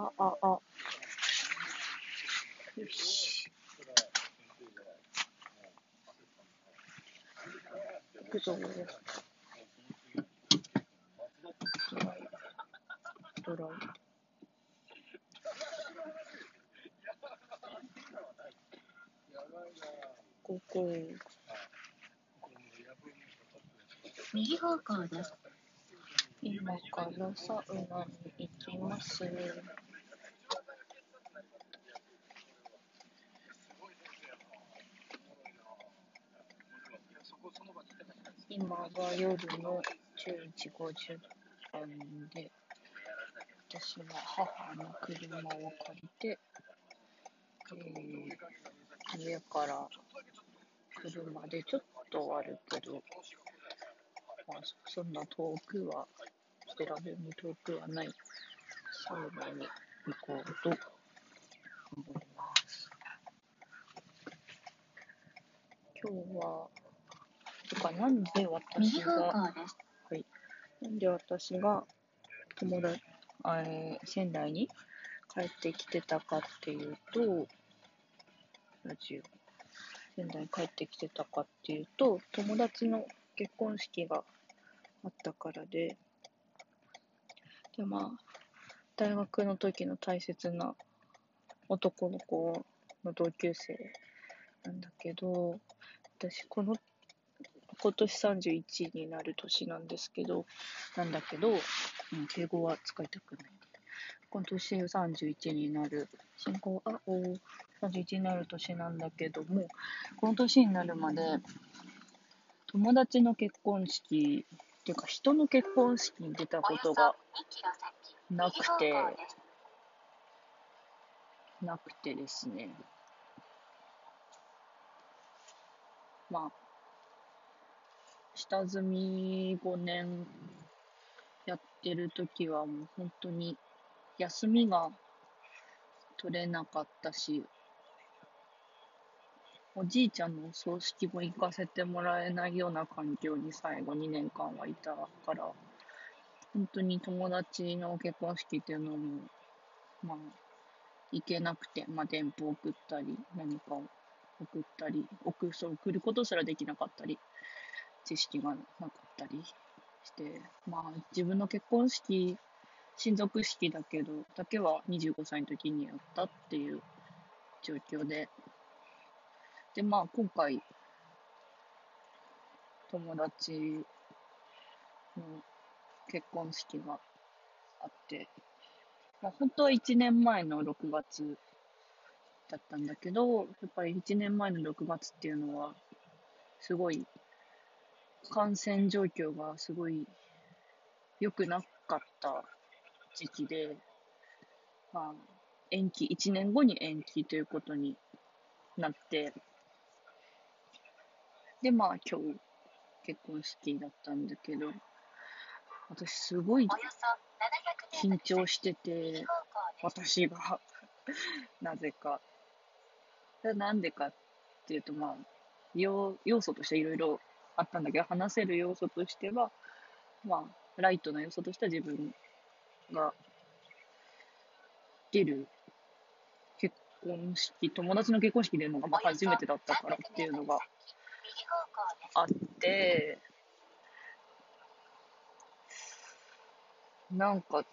あ、あ、あ。よし。行くぞ。ドライ。ドライ。ここ。右方向です。今からサウナに行きます。今は夜の11時50分で、私は母の車を借りて、えー、家から車でちょっとあるけど、まあ、そんな遠くは、比べも遠くはないサウナに行こうと思います。今日は、か、な？んで私が、はい、な？んで私が友達、えー仙台に帰ってきてたかっていうと、ラジオ、仙台に帰ってきてたかっていうと、友達の結婚式があったからで、で、まあ、大学の時の大切な？男の子の同級生な？んだけど、私、この、今年31になる年なんですけど、なんだけど、うん、敬語は使いたくない。今年31になる、進行、あ、お31になる年なんだけども、この年になるまで、友達の結婚式、っていうか人の結婚式に出たことが。なくて、なくてですね。まあ、下積み5年やってる時はもう本当に休みが取れなかったし、おじいちゃんのお葬式も行かせてもらえないような環境に最後2年間はいたから、本当に友達の結婚式っていうのも、まあ、行けなくて、まあ、電報送ったり、何かを送ったり、送そう送ることすらできなかったり、知識がなかったりして、まあ、自分の結婚式、親族式だけど、だけは25歳の時にやったっていう状況で、で、まあ、今回、友達の結婚式があって、まあ、本当は1年前の6月だったんだけど、やっぱり1年前の6月っていうのは、すごい、感染状況がすごい良くなかった時期で、まあ、延期、1年後に延期ということになって、で、まあ今日結婚式だったんだけど、私すごい緊張してて、私が、なぜか。なんでかっていうと、まあ、要要素としていろいろあったんだけど、話せる要素としては、まあ、ライトな要素としては自分が出る結婚式、友達の結婚式出るのがまあ初めてだったからっていうのが。あって、なんか、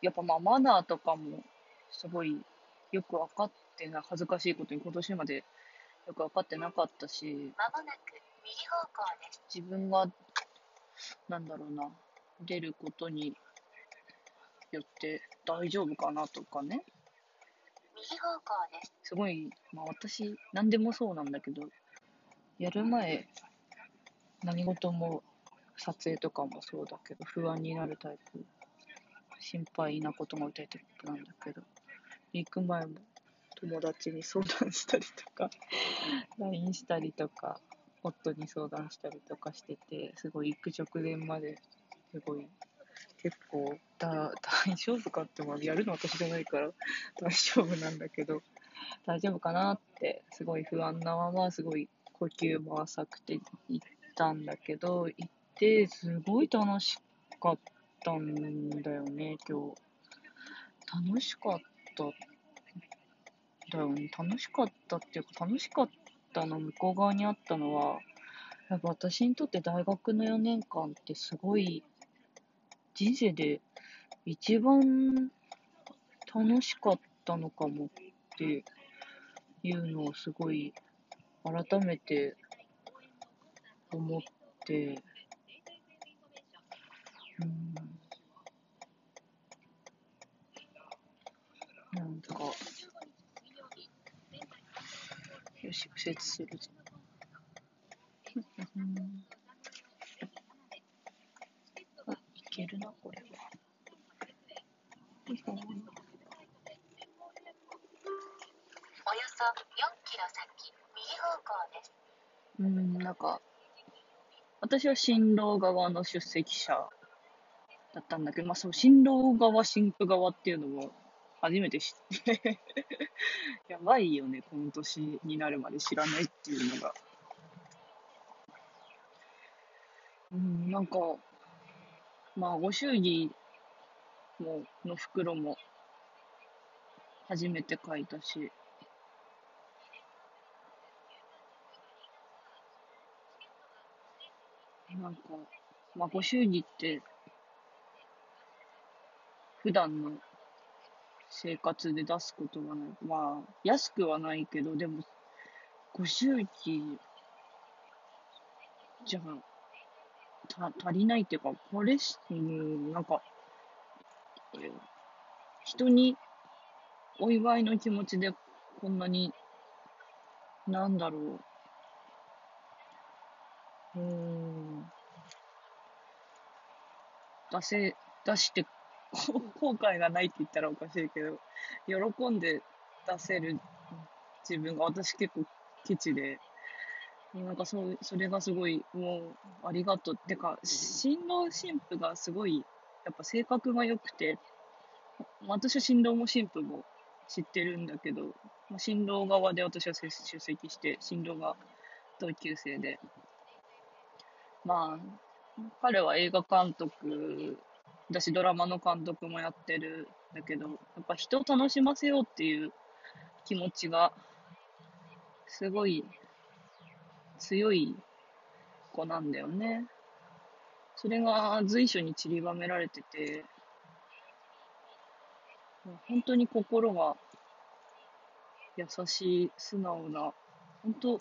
やっぱまあマナーとかもすごいよく分かってない、恥ずかしいことに今年までよく分かってなかったし、まもなく右方向です。自分が、なんだろうな、出ることによって大丈夫かなとかね、右方向です。すごい、まあ私、何でもそうなんだけど、やる前、何事も、撮影とかもそうだけど、不安になるタイプ、心配なことが多いタイプなんだけど、行く前も友達に相談したりとか、LINE したりとか、夫に相談したりとかしてて、すごい行く直前まで、すごい、結構だ、大丈夫かって、まあ、やるの私じゃないから大丈夫なんだけど、大丈夫かなって、すごい不安なまま、すごい呼吸も浅くて行ったんだけど、行って、すごい楽しかったんだよね、今日。楽しかった。だよね。楽しかったっていうか、楽しかったたの向こう側にあったのは、やっぱ私にとって大学の4年間ってすごい、人生で一番楽しかったのかもっていうのをすごい改めて思って、うん、なんか、よし、右折するぞ。うんあ、いけるな、これは。およそ4キロ先、右方向です。うん、なんか、私は新郎側の出席者だったんだけど、まあ、そう、新郎側、新婦側っていうのも初めて知って、やばいよね、この年になるまで知らないっていうのが。うん、なんか、まあ、ご祝儀も、の袋も初めて書いたし、なんか、まあ、ご祝儀って、普段の生活で出すことがない。まあ、安くはないけど、でも、ご祝儀じゃた足りないっていうか、これし、うん、なんか、人にお祝いの気持ちでこんなに、なんだろう、うん、出せ、出して、後悔がないって言ったらおかしいけど、喜んで出せる自分が私結構ケチで、なんかそ、それがすごい、もう、ありがとう。てか、新郎新婦がすごい、やっぱ性格が良くて、私は新郎も新婦も知ってるんだけど、新郎側で私は出席して、新郎が同級生で、まあ、彼は映画監督だし、ドラマの監督もやってるんだけど、やっぱ人を楽しませようっていう気持ちが、すごい強い子なんだよね。それが随所に散りばめられてて、もう本当に心が優しい、素直な、本当、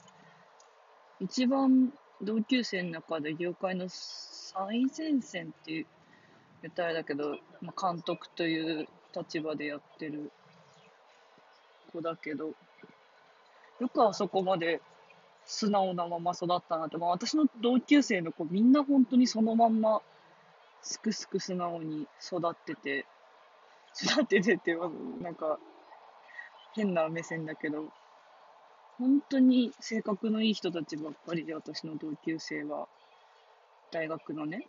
一番同級生の中で業界の最前線っていう言ったらだけど、まあ、監督という立場でやってる子だけど、よくあそこまで素直なまま育ったなって、まあ、私の同級生の子みんな本当にそのまんますくすく素直に育ってて、育っててって、なんか変な目線だけど、本当に性格のいい人たちばっかりで、私の同級生は、大学のね、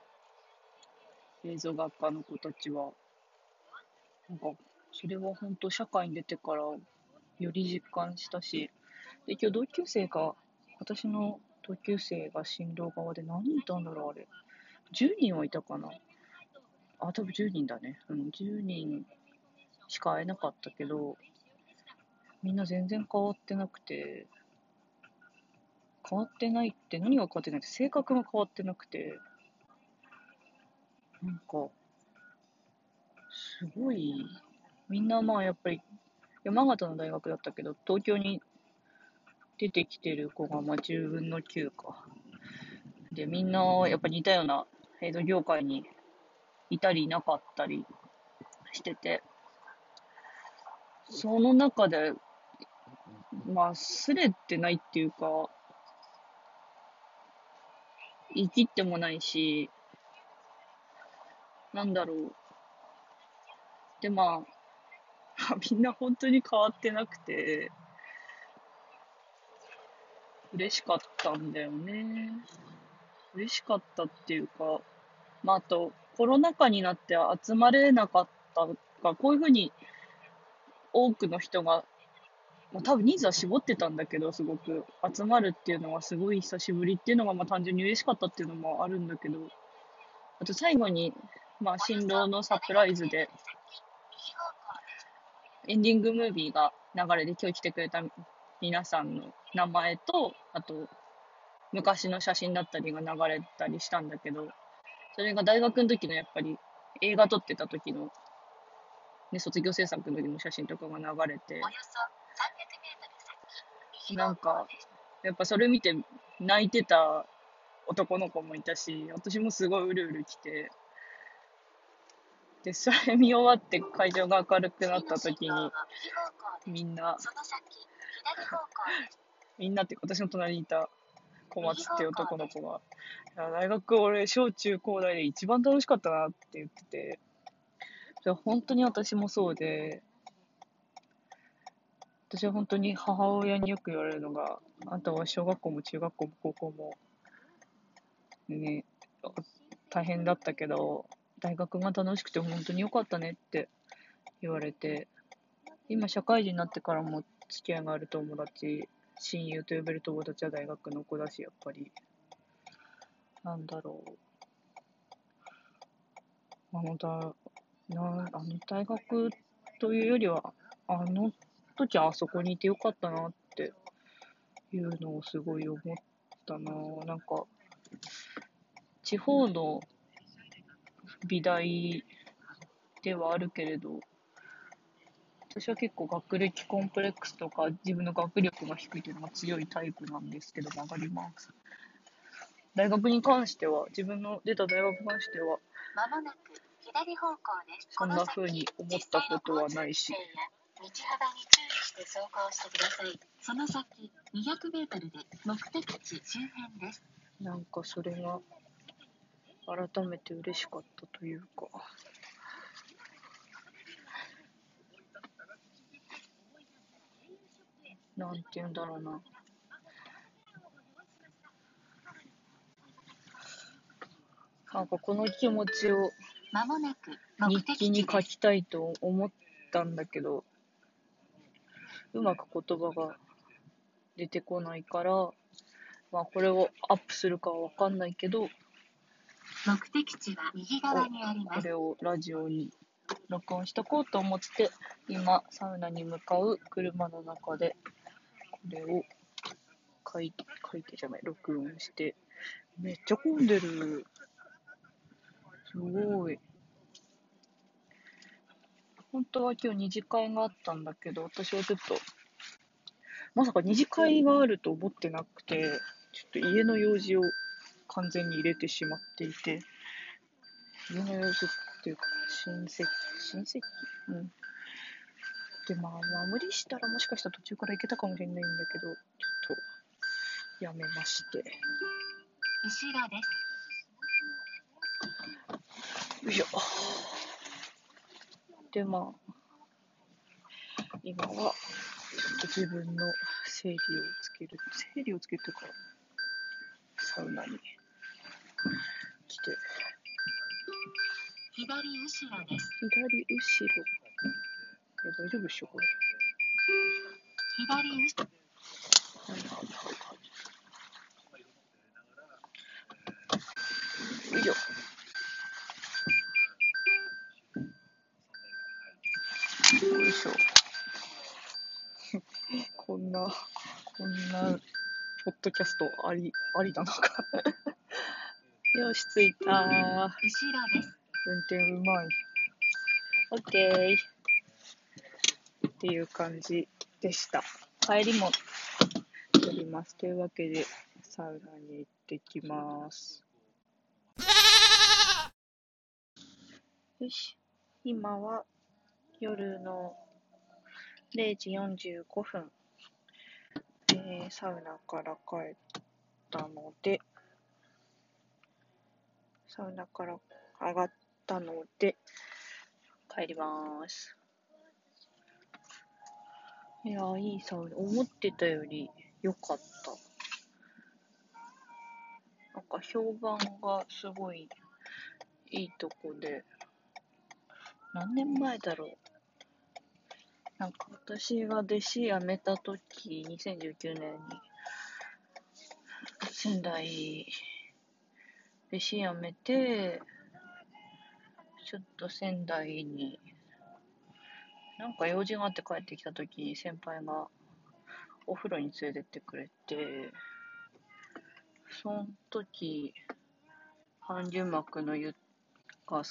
映像学科の子たちは、なんか、それは本当社会に出てからより実感したし、で、今日同級生が、私の同級生が新郎側で何人いたんだろう、あれ。10人はいたかな。あ、多分10人だね。うん、10人しか会えなかったけど、みんな全然変わってなくて、変わってないって、何が変わってないって、性格が変わってなくて、なんか、すごい、みんなまあやっぱり、山形の大学だったけど、東京に出てきてる子がまあ10分の9か。で、みんなやっぱ似たような映像業界にいたりいなかったりしてて、その中で、まあ、すれてないっていうか、生きってもないし、なんだろう。で、まあ、みんな本当に変わってなくて、嬉しかったんだよね。嬉しかったっていうか、まあ、あと、コロナ禍になって集まれなかったが、こういうふうに多くの人が、まあ、多分人数は絞ってたんだけど、すごく集まるっていうのはすごい久しぶりっていうのが、まあ単純に嬉しかったっていうのもあるんだけど、あと最後に、まあ新郎のサプライズで、エンディングムービーが流れで今日来てくれた皆さんの名前と、あと、昔の写真だったりが流れたりしたんだけど、それが大学の時のやっぱり映画撮ってた時の、ね、卒業制作の時の写真とかが流れて、なんか。やっぱそれ見て泣いてた男の子もいたし、私もすごいうるうる来て、で、それ見終わって会場が明るくなった時に、みんな、みんなっていうか私の隣にいた小松っていう男の子が、いや大学俺、小中高大で一番楽しかったなって言ってて、本当に私もそうで、私は本当に母親によく言われるのが、あんたは小学校も中学校も高校も、ね、大変だったけど、大学が楽しくて本当に良かったねって言われて、今社会人になってからも付き合いがある友達、親友と呼べる友達は大学の子だし、やっぱり、なんだろう。あのだ、な、あの大学というよりは、あの時あそこにいてよかったなっていうのをすごい思ったな。なんか、地方の美大ではあるけれど、私は結構学歴コンプレックスとか自分の学力が低いというのが強いタイプなんですけど曲がります。大学に関しては、自分の出た大学に関しては、まもなく左方向です。そんな風に思ったことはないし道幅に注意して走行してください。その先、200メートルで目的地周辺です。なんかそれが改めて嬉しかったというか。なんて言うんだろうな。なんかこの気持ちを日記に書。きたいと思ったんだけど、うまく言葉が出てこないから、まあこれをアップするかはわかんないけど、目的地は右側にあります。これをラジオに録音しとこうと思って、今、サウナに向かう車の中で、これを書いて、書いてじゃない、録音して、めっちゃ混んでる。すごい。本当は今日二次会があったんだけど、私はちょっと、まさか二次会があると思ってなくて、ちょっと家の用事を完全に入れてしまっていて、家の用事っていうか、親戚、親戚？うん。で、まあ、まあ、無理したらもしかしたら途中から行けたかもしれないんだけど、ちょっと、やめまして。後ろです。よいしょ。で、まあ、今は、ちょっと自分の整理をつける、整理をつけるというか、サウナに来て、左後ろです。左後ろ。いや大丈夫っしょ、これ。左後ろ。はいはいはいはい。よいしょ。よいしょ。こんな、こんな、ポッドキャストあり、ありなのか。よし、着いた。後ろです。運転うまい。オッケー。っていう感じでした。帰りも撮ります。というわけで、サウナに行ってきます。よし。今は夜の0時45分。えーサウナから帰ったので、サウナから上がったので、帰ります。いやー、いいサウナ。思ってたより良かった。なんか評判がすごいいいとこで、何年前だろう。なんか私が弟子辞めた時、2019年に、仙台、弟子辞めて、ちょっと仙台になんか用事があって帰ってきた時に先輩がお風呂に連れてってくれて、その時、半純膜の湯が、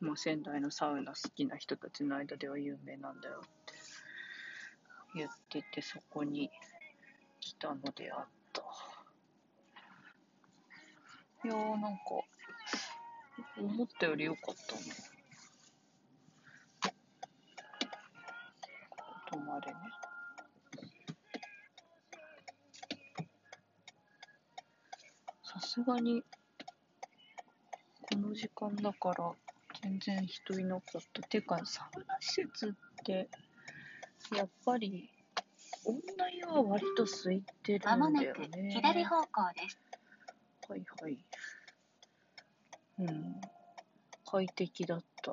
まあ、仙台のサウナ好きな人たちの間では有名なんだよって言ってて、そこに来たのであった。いやーなんか、思ったより良かったな。泊まれね。さすがに、この時間だから、全然人いなかった。てか、サウナ施設って、やっぱり、女湯は割と空いてるまもなんだよく。左方向です。はいはい。うん。快適だった。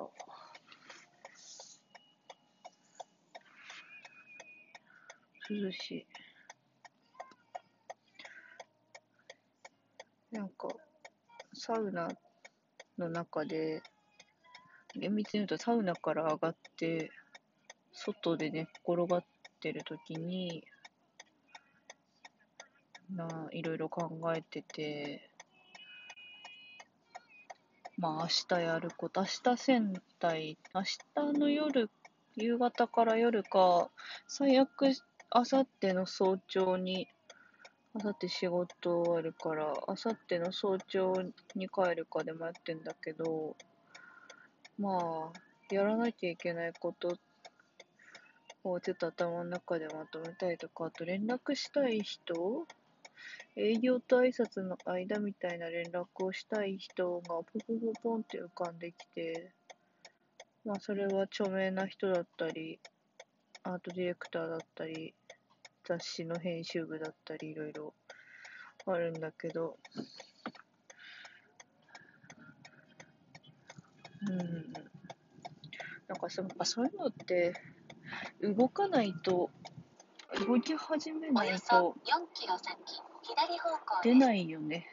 涼しい。なんか、サウナの中で、厳密に言うとサウナから上がって、外で寝っ転がってる時に、な、いろいろ考えてて、まあ明日やること、明日仙台、明日の夜、夕方から夜か、最悪、明後日の早朝に、明後日仕事終わるから、明後日の早朝に帰るかで迷ってんだけど、まあ、やらなきゃいけないことをちょっと頭の中でまとめたりとか、あと連絡したい人営業と挨拶の間みたいな連絡をしたい人がポポポポンって浮かんできて、まあそれは著名な人だったり、アートディレクターだったり、雑誌の編集部だったり、いろいろあるんだけど、うん。なんかそやっぱそういうのって、動かないと、動き始めおよそないと4キロ先、出。ないよね。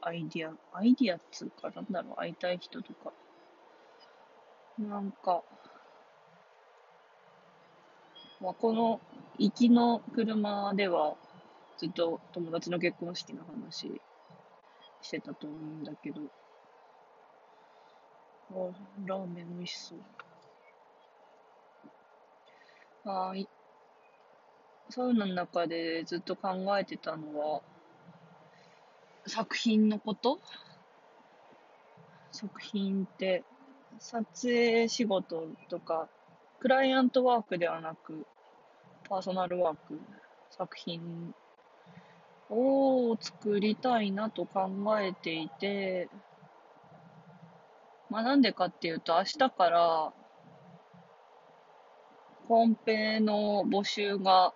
アイディア、アイディアっつうか、なんだろう、会いたい人とか。なんか、まあ、この行きの車では、ずっと友達の結婚式の話してたと思うんだけど、あラーメン美味しそう。あいサウナの中でずっと考えてたのは、作品のこと？作品って、撮影仕事とか、クライアントワークではなく、パーソナルワーク、作品を作りたいなと考えていて、まあなんでかっていうと、明日から、コンペの募集が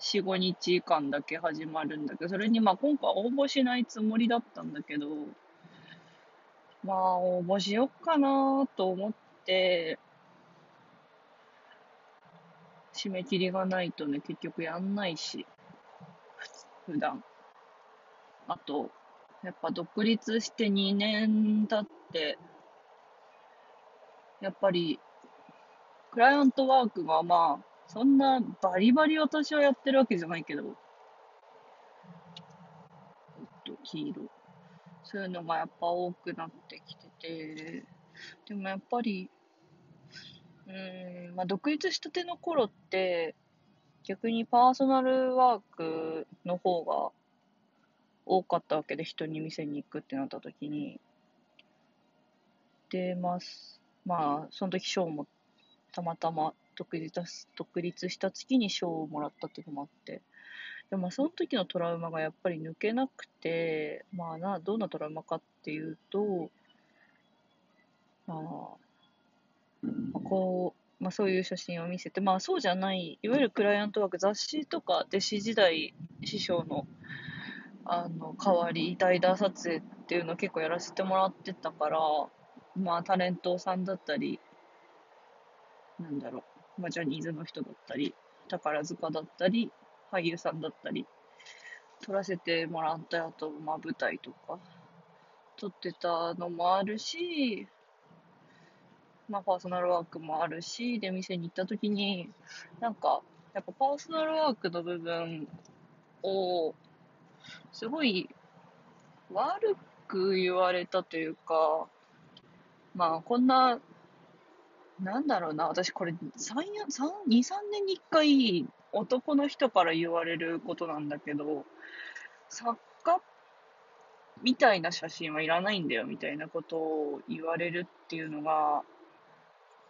4、5日間だけ始まるんだけど、それにまあ今回応募しないつもりだったんだけど、まあ応募しよっかなと思って、締め切りがないとね、結局やんないし、普段。あと、やっぱ独立して2年経って、やっぱり、クライアントワークがまあ、そんなバリバリ私はやってるわけじゃないけど、えっと、黄色。そういうのがやっぱ多くなってきてて、でもやっぱり、うん、まあ独立したての頃って、逆にパーソナルワークの方が多かったわけで、人に店に行くってなった時に。で、まあ、すまあ、その時賞もたまたま独立独立した月に賞をもらったっていうのもあって。でまあその時のトラウマがやっぱり抜けなくて、まあな、どんなトラウマかっていうと、まあ、まあこう、まあそういう写真を見せて、まあそうじゃない、いわゆるクライアントワーク、雑誌とか弟子時代、師匠の、あの、代わり、代打撮影っていうのを結構やらせてもらってたから、まあタレントさんだったり、なんだろう、まあジャニーズの人だったり、宝塚だったり、俳優さんだったり、撮らせてもらったあと、まあ舞台とか、撮ってたのもあるし、まあパーソナルワークもあるし、で、店に行った時に、なんか、やっぱパーソナルワークの部分を、すごい悪く言われたというか、まあこんな、なんだろうな、私これ3、3 2、3年に1回男の人から言われることなんだけど、作家みたいな写真はいらないんだよみたいなことを言われるっていうのが、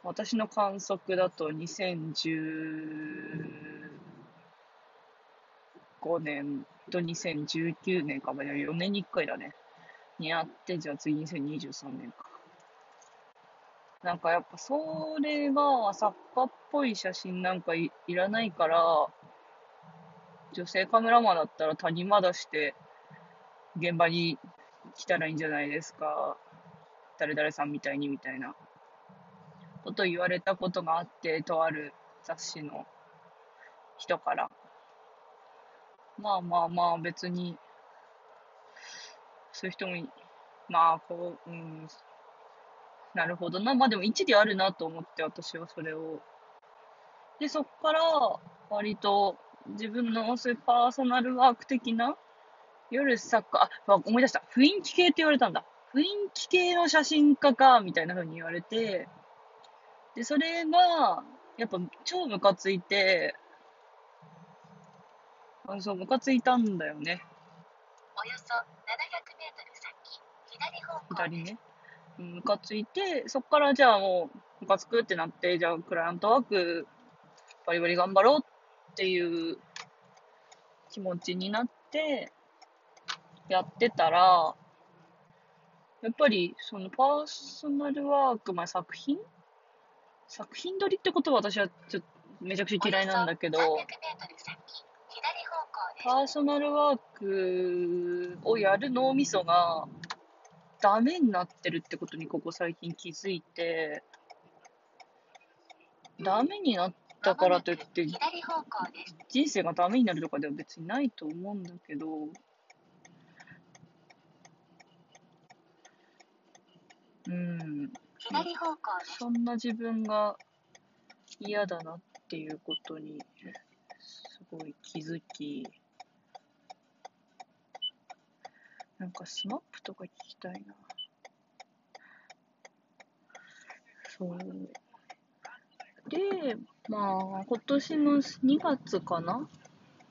私の観測だと2015年と2019年か4年に1回だね。にあって、じゃあ次2023年か。なんかやっぱそれが作家っぽい写真なんかいいらないから、女性カメラマンだったら谷間出して現場に来たらいいんじゃないですか。誰々さんみたいにみたいなこと言われたことがあって、とある雑誌の人から。まあまあまあ別に、そういう人も、まあこう、うん、なるほどな。まあでも一理あるなと思って私はそれを。で、そっから割と自分のそういうパーソナルワーク的な夜サッカー、あ、思い出した。雰囲気系って言われたんだ。雰囲気系の写真家か、みたいな風に言われて、で、それが、やっぱ超ムカついて、あそう、ムカついたんだよね。およそ700メートル先、左方向左ね。ムカついて、そっからじゃあもう、ムカつくってなって、じゃあクライアントワーク、バリバリ頑張ろうっていう気持ちになって、やってたら、やっぱり、そのパーソナルワーク、まあ、作品？作品撮りってことは私はちょっとめちゃくちゃ嫌いなんだけど、パーソナルワークをやる脳みそがダメになってるってことにここ最近気づいて、ダメになったからといって、人生がダメになるとかでは別にないと思うんだけど、うん。そんな自分が嫌だなっていうことに、すごい気づき、なんかスマップとか聞きたいな。そう。で、まあ、今年の2月かな？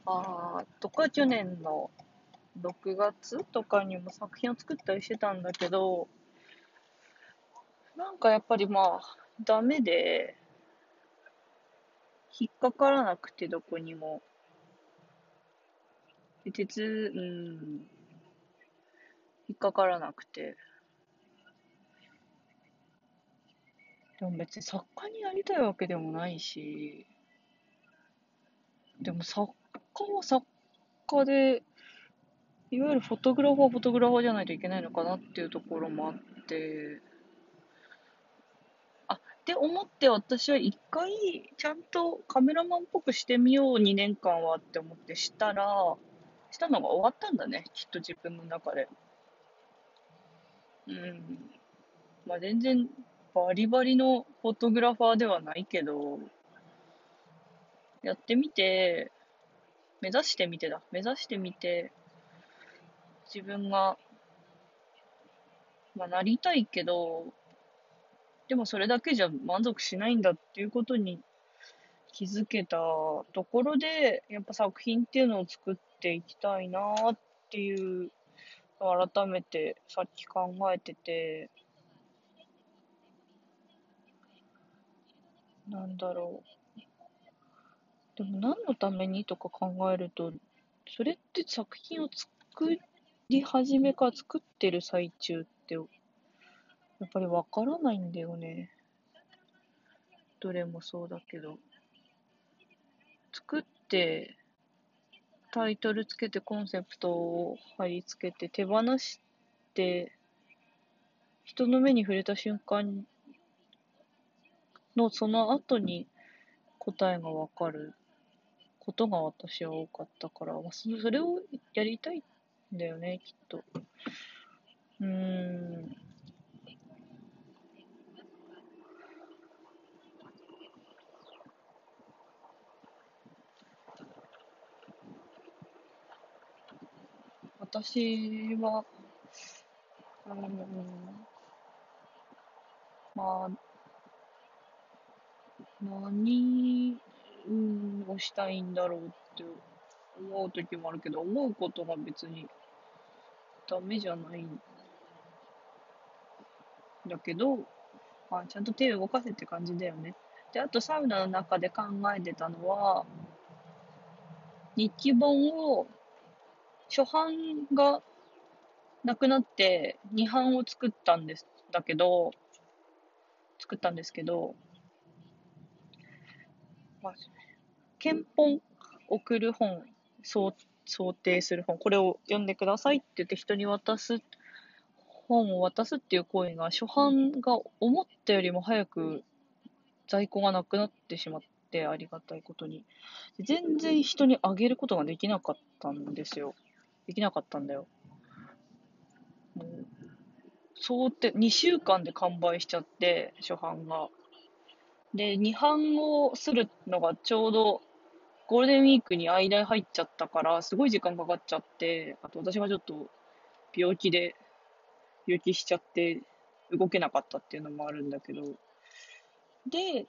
あとか、去年の6月？とかにも作品を作ったりしてたんだけど、なんかやっぱりまあ、ダメで、引っかからなくて、どこにも。で、鉄、うん、引っかからなくて。でも別に作家になりたいわけでもないし、でも作家は作家で、いわゆるフォトグラファーはフォトグラファーじゃないといけないのかなっていうところもあって、あって思って私は一回ちゃんとカメラマンっぽくしてみよう2年間はって思ってしたら、したのが終わったんだね、きっと自分の中で。うん。まあ全然バリバリのフォトグラファーではないけど、やってみて、目指してみてだ。目指してみて、自分が、まあなりたいけど、でもそれだけじゃ満足しないんだっていうことに気づけたところで、やっぱ作品っていうのを作っていきたいなっていう、改めてさっき考えてて、なんだろう。でも何のためにとか考えると、それって作品を作り始めか作ってる最中ってやっぱりわからないんだよね。どれもそうだけど。作って、タイトルつけてコンセプトを貼り付けて手放して、人の目に触れた瞬間のその後に答えがわかることが私は多かったから、まそれをやりたいんだよね、きっと。うーん。私は、うん、まあ、何、をしたいんだろうって思う時もあるけど、思うことが別にダメじゃないんだけど、まあ、ちゃんと手を動かせって感じだよね。で、あとサウナの中で考えてたのは、日記本を、初版がなくなって2版を作ったんです、だけど、作ったんですけど、まあ、憲本送る本、想想定する本、これを読んでくださいって言って人に渡す、本を渡すっていう行為が初版が思ったよりも早く在庫がなくなってしまって、ありがたいことに。全然人にあげることができなかったんですよ。できなかったんだよ。もう、そうって、2週間で完売しちゃって、初版が。で、2版をするのがちょうどゴールデンウィークに間入っちゃったから、すごい時間かかっちゃって、あと私がちょっと病気で、病気しちゃって動けなかったっていうのもあるんだけど、で、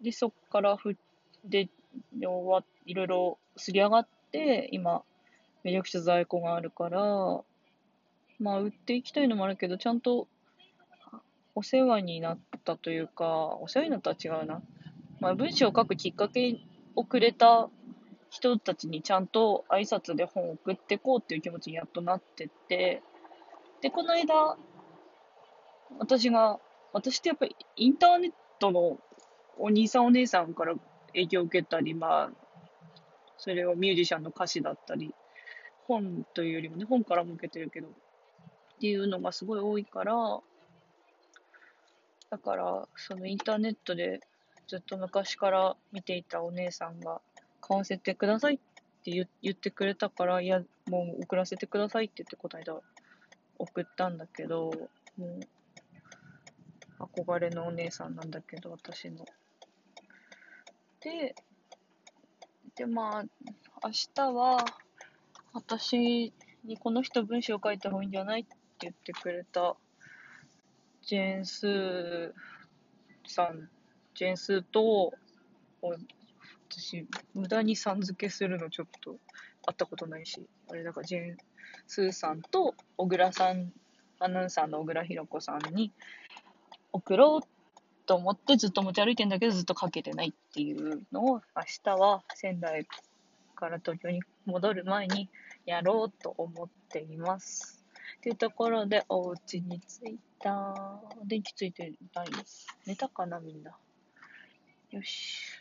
で、そっからふ、で、いろいろすり上がって、今、めちゃくちゃ在庫があるから、まあ、売っていきたいのもあるけど、ちゃんと、お世話になったというか、お世話になったは違うな。まあ、文章を書くきっかけをくれた人たちにちゃんと挨拶で本を送ってこうっていう気持ちにやっとなってって、で、この間、私が、私ってやっぱりインターネットのお兄さんお姉さんから影響を受けたり、まあ、それをミュージシャンの歌詞だったり、本というよりもね、本からも受けてるけど、っていうのがすごい多いから、だから、そのインターネットでずっと昔から見ていたお姉さんが、買わせてくださいって言言ってくれたから、いや、もう送らせてくださいって言ってこの間送ったんだけど、もう憧れのお姉さんなんだけど、私の。で、で、まあ、明日は、私にこの人文章書いた方がいいんじゃないって言ってくれた、ジェンスーさん、ジェンスーと、私、無駄にさん付けするのちょっと会ったことないし、あれだからジェンスーさんと小倉さん、アナウンサーの小倉弘子さんに、送ろうと思ってずっと持ち歩いてんだけどずっとかけてないっていうのを明日は仙台から東京に戻る前にやろうと思っています。というところでお家に着いた。電気ついてない寝たかなみんな。よし。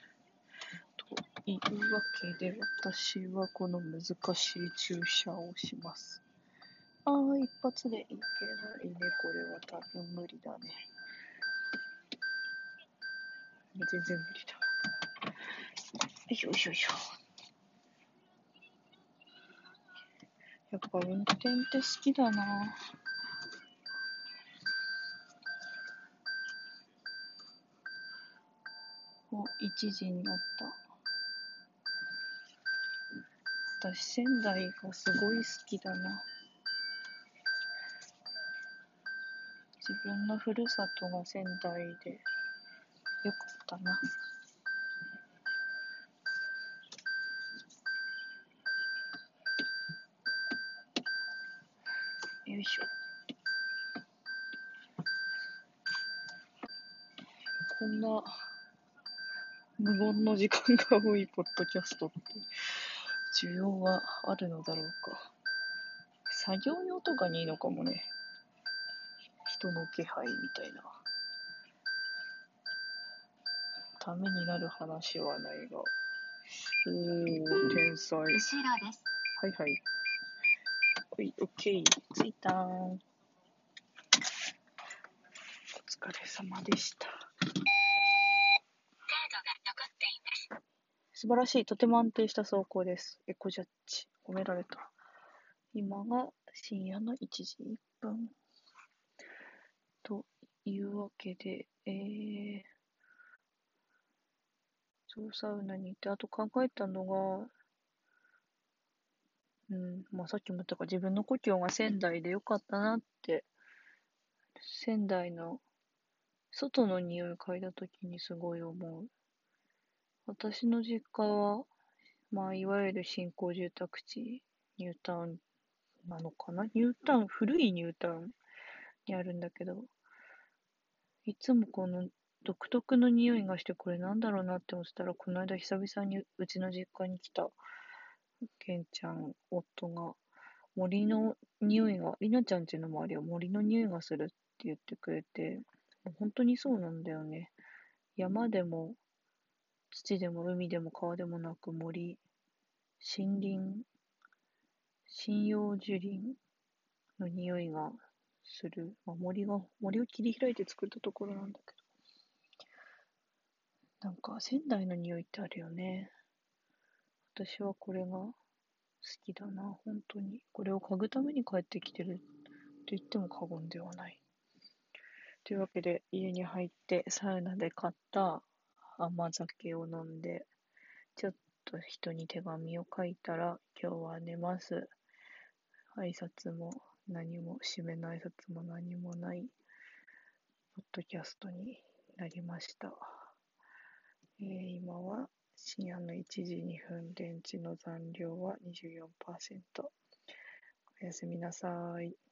というわけで私はこの難しい注射をします。ああ、一発でいけないね。これは多分無理だね。全然無理だ。よいしょよいしょ。やっぱ運転って好きだな。お、1時になった。私、仙台がすごい好きだな。自分のふるさとが仙台で。よかったな。時間が多いポッドキャストって需要はあるのだろうか。作業用とかにいいのかもね。人の気配みたいな。ためになる話はないが。おー、天才。後ろです。はいはい。はい、オッケー。着いたー。お疲れ様でした。素晴らしい。とても安定した走行です。エコジャッジ。褒められた。今が深夜の1時1分。というわけで、えー、そう、サウナに行って、あと考えたのが、うん、まあさっきも言ったか自分の故郷が仙台でよかったなって、仙台の外の匂い嗅いだ時にすごい思う。私の実家は、まあいわゆる新興住宅地、ニュータウンなのかな？ニュータウン、古いニュータウンにあるんだけど、いつもこの独特の匂いがしてこれなんだろうなって思ってたら、この間久々にうちの実家に来たケンちゃん、夫が、森の匂いが、りなちゃんちの周りは森の匂いがするって言ってくれて、本当にそうなんだよね。山でも、土でも海でも川でもなく森、森林、針葉樹林の匂いがする。まあ、森が、森を切り開いて作ったところなんだけど。なんか仙台の匂いってあるよね。私はこれが好きだな、本当に。これを嗅ぐために帰ってきてると言っても過言ではない。というわけで、家に入ってサウナで買った甘酒を飲んで、ちょっと人に手紙を書いたら、今日は寝ます。挨拶も何も、締めの挨拶も何もない、ポッドキャストになりました。えー今は深夜の1時2分、電池の残量は24%。おやすみなさい。